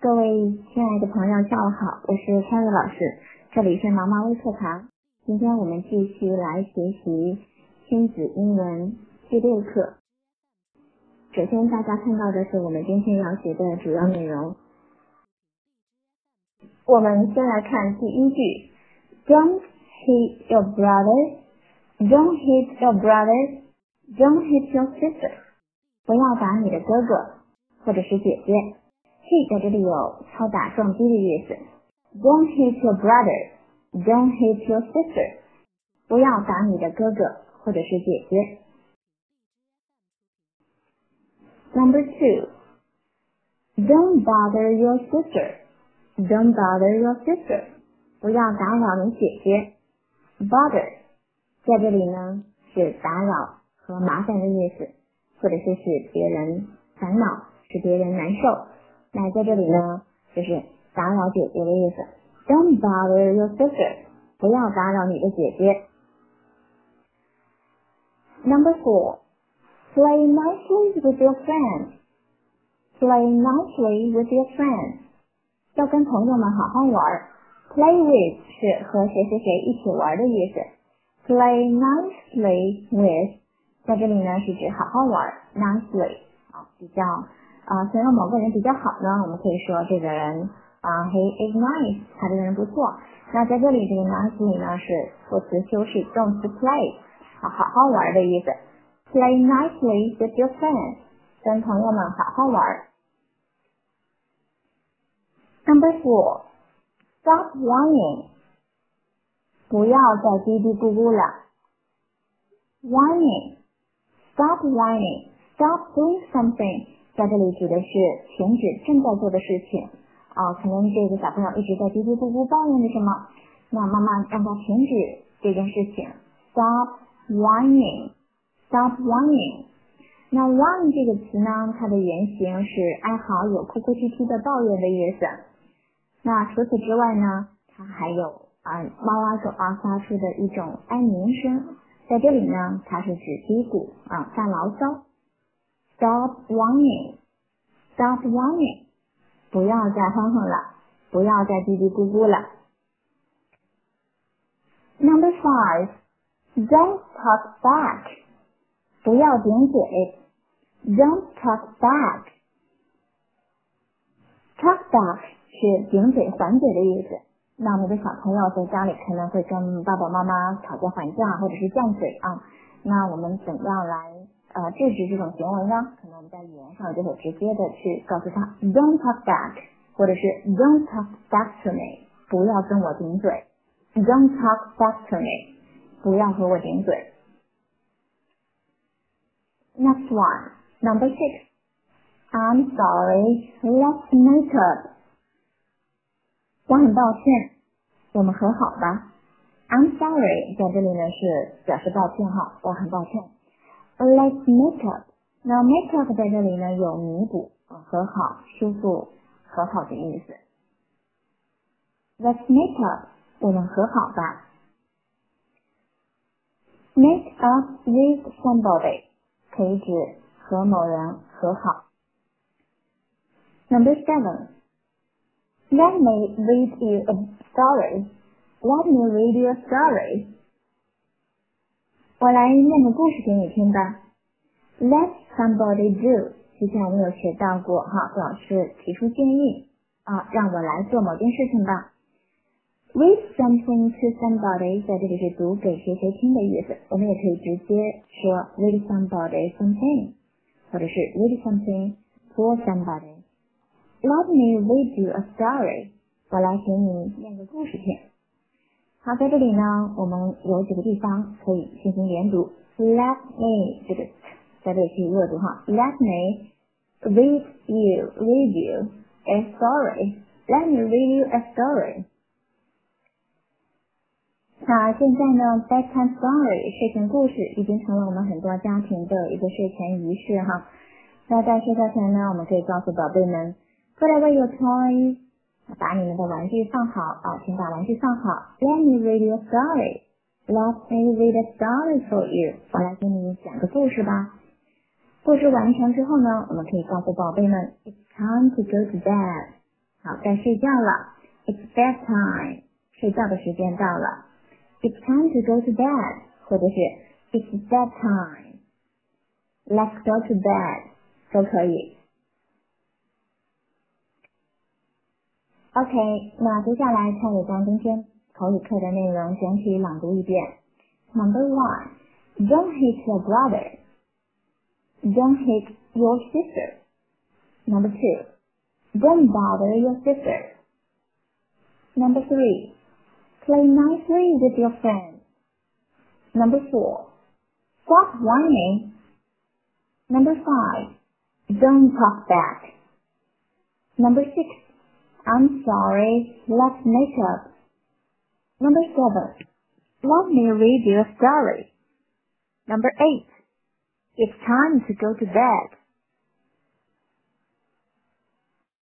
各位亲爱的朋友，下午好，我是 Carrie 老师，这里是毛毛微课堂。今天我们继续来学习亲子英文第六课。首先，大家看到的是我们今天要学的主要内容。我们先来看第一句：Don't hit your brother. Don't hit your brother. Don't hit your sister. 不要打你的哥哥或者是姐姐。Hit 在这里有敲打、撞击的意思。Don't hit your brother. Don't hit your sister. 不要打你的哥哥或者是姐姐。Number two. Don't bother your sister. Don't bother your sister. 不要打扰你姐姐。Bother 在这里呢是打扰和麻烦的意思，或者是使别人烦恼，使别人难受。那在这里呢就是打扰姐姐的意思。Don't bother your sister. 不要打扰你的姐姐。Number four. Play nicely with your friends. Play nicely with your friends. 要跟朋友们好好玩。Play with 是和谁谁谁一起玩的意思。Play nicely with 在这里呢是指好好玩，nicely 啊比较啊形容某个人比较好呢，我们可以说这个人啊 he is nice，他这个人不错。那在这里这个 nicely 呢是副词修饰动词 play 啊好好玩的意思。Play nicely with your friends，跟朋友们好好玩。Number four, stop whining，不要再嘀嘀咕咕了。Whining, stop whining, stop doing something， 在这里指的是停止正在做的事情。啊，可能这个小朋友一直在嘀嘀咕咕抱怨着什么，那妈妈让他停止这件事情。Stop whining, stop whining。那 whine 这个词呢，它的原型是哀嚎，有哭哭啼啼的抱怨的意思。那除此之外呢，它还有啊猫啊狗啊发出的一种哀鸣声，在这里呢，它是指嘀咕啊发牢骚。Stop whining, stop whining，不要再哼哼了，不要再嘀嘀咕咕了。Number five, don't talk back，不要顶嘴。Don't talk back, talk back。是顶嘴还嘴的意思。那我们的小朋友在家里可能会跟爸爸妈妈讨价还价，或者是犟嘴啊。那我们怎样来呃制止这种行为呢？可能我们在语言上就会直接的去告诉他，Don't talk back，或者是 Don't talk back to me，不要跟我顶嘴。Don't talk back to me，不要和我顶嘴。Next one, number six. I'm sorry, let's make up. 我很抱歉，我们和好吧。I'm sorry，在这里呢是表示抱歉哈，我很抱歉。Let's make up，那 make up 在这里呢有弥补、和好、修复、和好的意思。Let's make up，我们和好吧。Make up with somebody 可以指和某人和好。Number seven。Let me read you a story. Let me read you a story. 我来念个故事给你听吧。Let somebody do，之前我们有学到过哈，表示提出建议啊，让我来做某件事情吧。Read something to somebody，在这里是读给谁谁听的意思。我们也可以直接说 read somebody something，或者是 read something for somebody。Let me read you a story。我来给你念个故事听。好，在这里呢，我们有几个地方可以进行连读。Let me 这个在这里可以弱读哈。Let me read you read you a story. Let me read you a story. 那现在呢，bedtime story 睡前故事已经成了我们很多家庭的一个睡前仪式哈。那在睡觉前呢，我们可以告诉宝贝们。Put away your toys，把你们的玩具放好啊，请把玩具放好。Let me read you a story. Let me read a story for you. 我来给你讲个故事吧。故事完成之后呢，我们可以告诉宝贝们，It's time to go to bed. 好，该睡觉了。It's bedtime，睡觉的时间到了。It's time to go to bed，或者是 It's bedtime。Let's go to bed，都可以。OK，那接下来蔡伟将今天口语课的内容整体朗读一遍。Number one, don't hit your brother. Don't hit your sister. Number two, don't bother your sister. Number three, play nicely with your friends. Number four, stop whining. Number five, don't talk back. Number six, I'm sorry, let's make up. Number seven, let me read you a story. Number eight, it's time to go to bed.